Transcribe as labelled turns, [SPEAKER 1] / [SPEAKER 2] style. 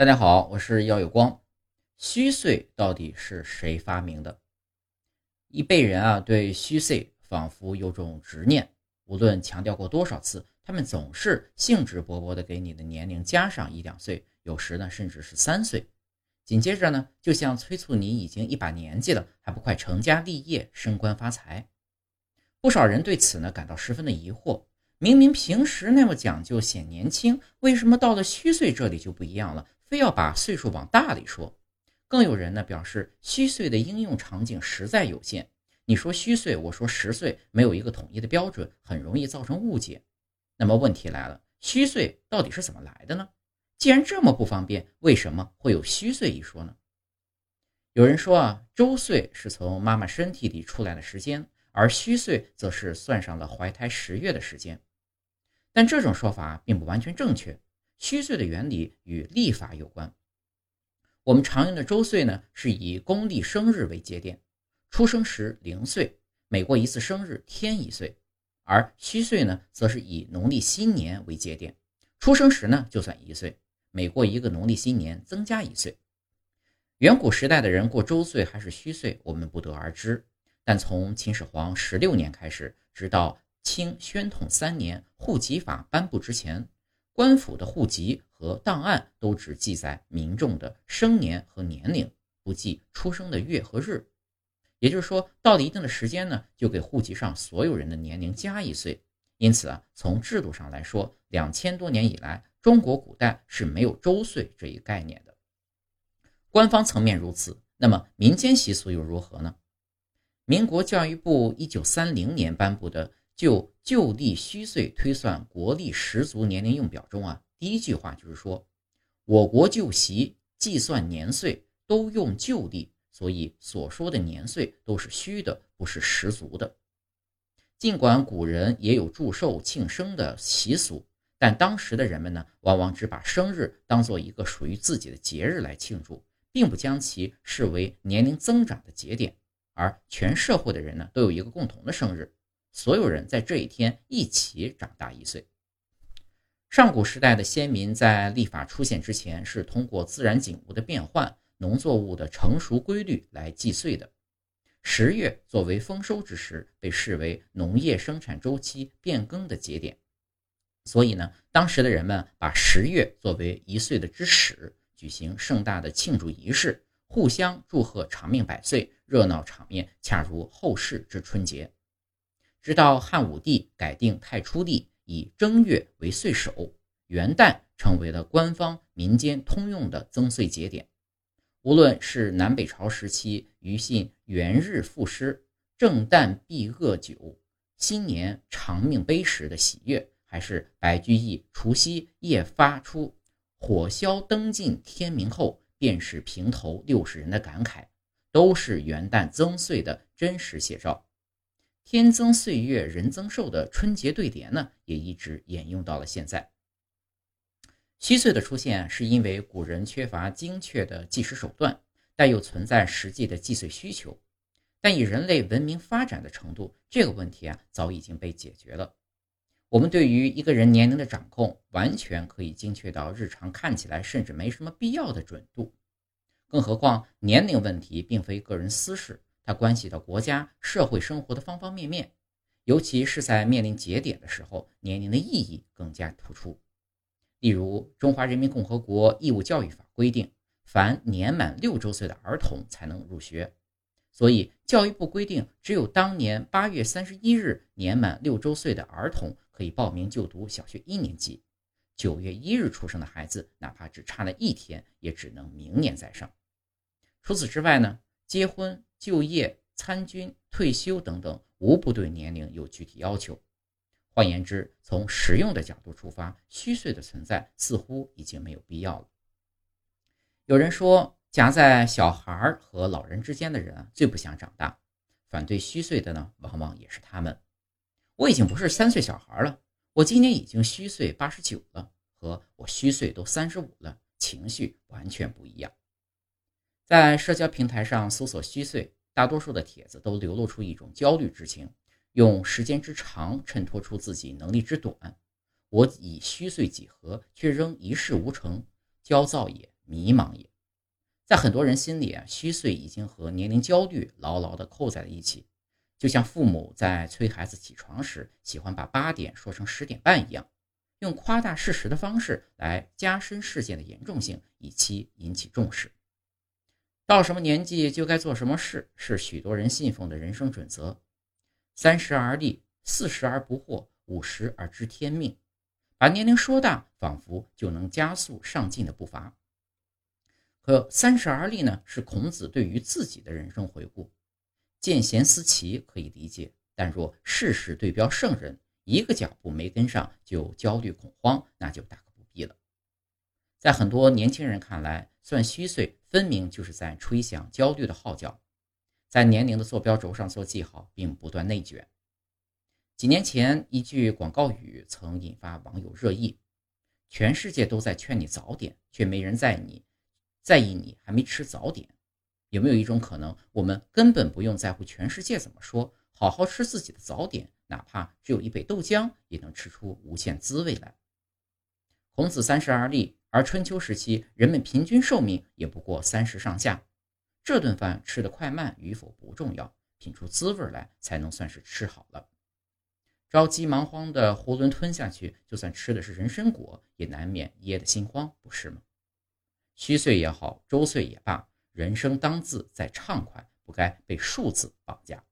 [SPEAKER 1] 大家好，我是耀有光。虚岁到底是谁发明的？一辈人啊，对虚岁仿佛有种执念，无论强调过多少次，他们总是兴致勃勃地给你的年龄加上一两岁，有时呢，甚至是三岁。紧接着呢，就像催促你已经一把年纪了，还不快成家立业、升官发财？不少人对此呢，感到十分的疑惑。明明平时那么讲究显年轻，为什么到了虚岁这里就不一样了？非要把岁数往大里说，更有人呢表示虚岁的应用场景实在有限。你说虚岁，我说实岁，没有一个统一的标准，很容易造成误解。那么问题来了，虚岁到底是怎么来的呢？既然这么不方便，为什么会有虚岁一说呢？有人说啊，周岁是从妈妈身体里出来的时间，而虚岁则是算上了怀胎十月的时间。但这种说法并不完全正确。虚岁的原理与历法有关。我们常用的周岁呢，是以公历生日为节点，出生时零岁，每过一次生日添一岁；而虚岁呢，则是以农历新年为节点，出生时呢就算一岁，每过一个农历新年增加一岁。远古时代的人过周岁还是虚岁，我们不得而知。但从秦始皇十六年开始，直到清宣统三年户籍法颁布之前。官府的户籍和档案都只记载民众的生年和年龄，不记出生的月和日。也就是说，到了一定的时间呢，就给户籍上所有人的年龄加一岁。因此啊，从制度上来说，两千多年以来，中国古代是没有周岁这一概念的。官方层面如此，那么民间习俗又如何呢？民国教育部一九三零年颁布的。就旧历虚岁推算国历十足年龄用表中啊，第一句话就是说，我国旧习计算年岁都用旧历，所以所说的年岁都是虚的，不是十足的。尽管古人也有祝寿庆生的习俗，但当时的人们呢，往往只把生日当做一个属于自己的节日来庆祝，并不将其视为年龄增长的节点。而全社会的人呢，都有一个共同的生日。所有人在这一天一起长大一岁。上古时代的先民在历法出现之前，是通过自然景物的变换、农作物的成熟规律来计岁的。十月作为丰收之时，被视为农业生产周期变更的节点。所以呢，当时的人们把十月作为一岁的之始，举行盛大的庆祝仪式，互相祝贺长命百岁，热闹场面恰如后世之春节。直到汉武帝改定太初历，以正月为岁首，元旦成为了官方民间通用的增岁节点。无论是南北朝时期余信元日赋诗“正旦避恶久，新年长命碑”时的喜悦，还是白居易除夕夜发出“火消灯尽天明后，便是平头六十人”的感慨，都是元旦增岁的真实写照。天增岁月人增寿的春节对联呢，也一直沿用到了现在。虚岁的出现是因为古人缺乏精确的计时手段，但又存在实际的计岁需求。但以人类文明发展的程度，这个问题啊早已经被解决了。我们对于一个人年龄的掌控，完全可以精确到日常看起来甚至没什么必要的准度。更何况年龄问题并非个人私事。它关系到国家社会生活的方方面面，尤其是在面临节点的时候，年龄的意义更加突出。例如，《中华人民共和国义务教育法》规定，凡年满六周岁的儿童才能入学，所以教育部规定，只有当年八月三十一日年满六周岁的儿童可以报名就读小学一年级，九月一日出生的孩子，哪怕只差了一天，也只能明年再上。除此之外呢，结婚。就业、参军、退休等等，无不对年龄有具体要求。换言之，从实用的角度出发，虚岁的存在似乎已经没有必要了。有人说，夹在小孩和老人之间的人最不想长大，反对虚岁的呢，往往也是他们。我已经不是三岁小孩了，我今年已经虚岁八十九了，和我虚岁都三十五了，情绪完全不一样。在社交平台上搜索虚岁，大多数的帖子都流露出一种焦虑之情，用时间之长衬托出自己能力之短。我已虚岁几何，却仍一事无成，焦躁也，迷茫也。在很多人心里啊，虚岁已经和年龄焦虑牢牢地扣在了一起，就像父母在催孩子起床时，喜欢把八点说成十点半一样，用夸大事实的方式来加深事件的严重性，以期引起重视。到什么年纪就该做什么事，是许多人信奉的人生准则。三十而立，四十而不惑，五十而知天命。把年龄说大，仿佛就能加速上进的步伐。可三十而立呢？是孔子对于自己的人生回顾。见贤思齐可以理解，但若事事对标圣人，一个脚步没跟上就焦虑恐慌，那就大可不必了。在很多年轻人看来，算虚岁分明就是在吹响焦虑的号角，在年龄的坐标轴上做记号，并不断内卷。几年前，一句广告语曾引发网友热议：“全世界都在劝你早点，却没人在你。”在意你还没吃早点，有没有一种可能，我们根本不用在乎全世界怎么说，好好吃自己的早点，哪怕只有一杯豆浆，也能吃出无限滋味来。孔子三十而立，而春秋时期人们平均寿命也不过三十上下，这顿饭吃的快慢与否不重要，品出滋味来才能算是吃好了。着急忙慌的囫囵吞下去，就算吃的是人参果，也难免噎得心慌，不是吗？虚岁也好，周岁也罢，人生当自在畅快，不该被数字绑架。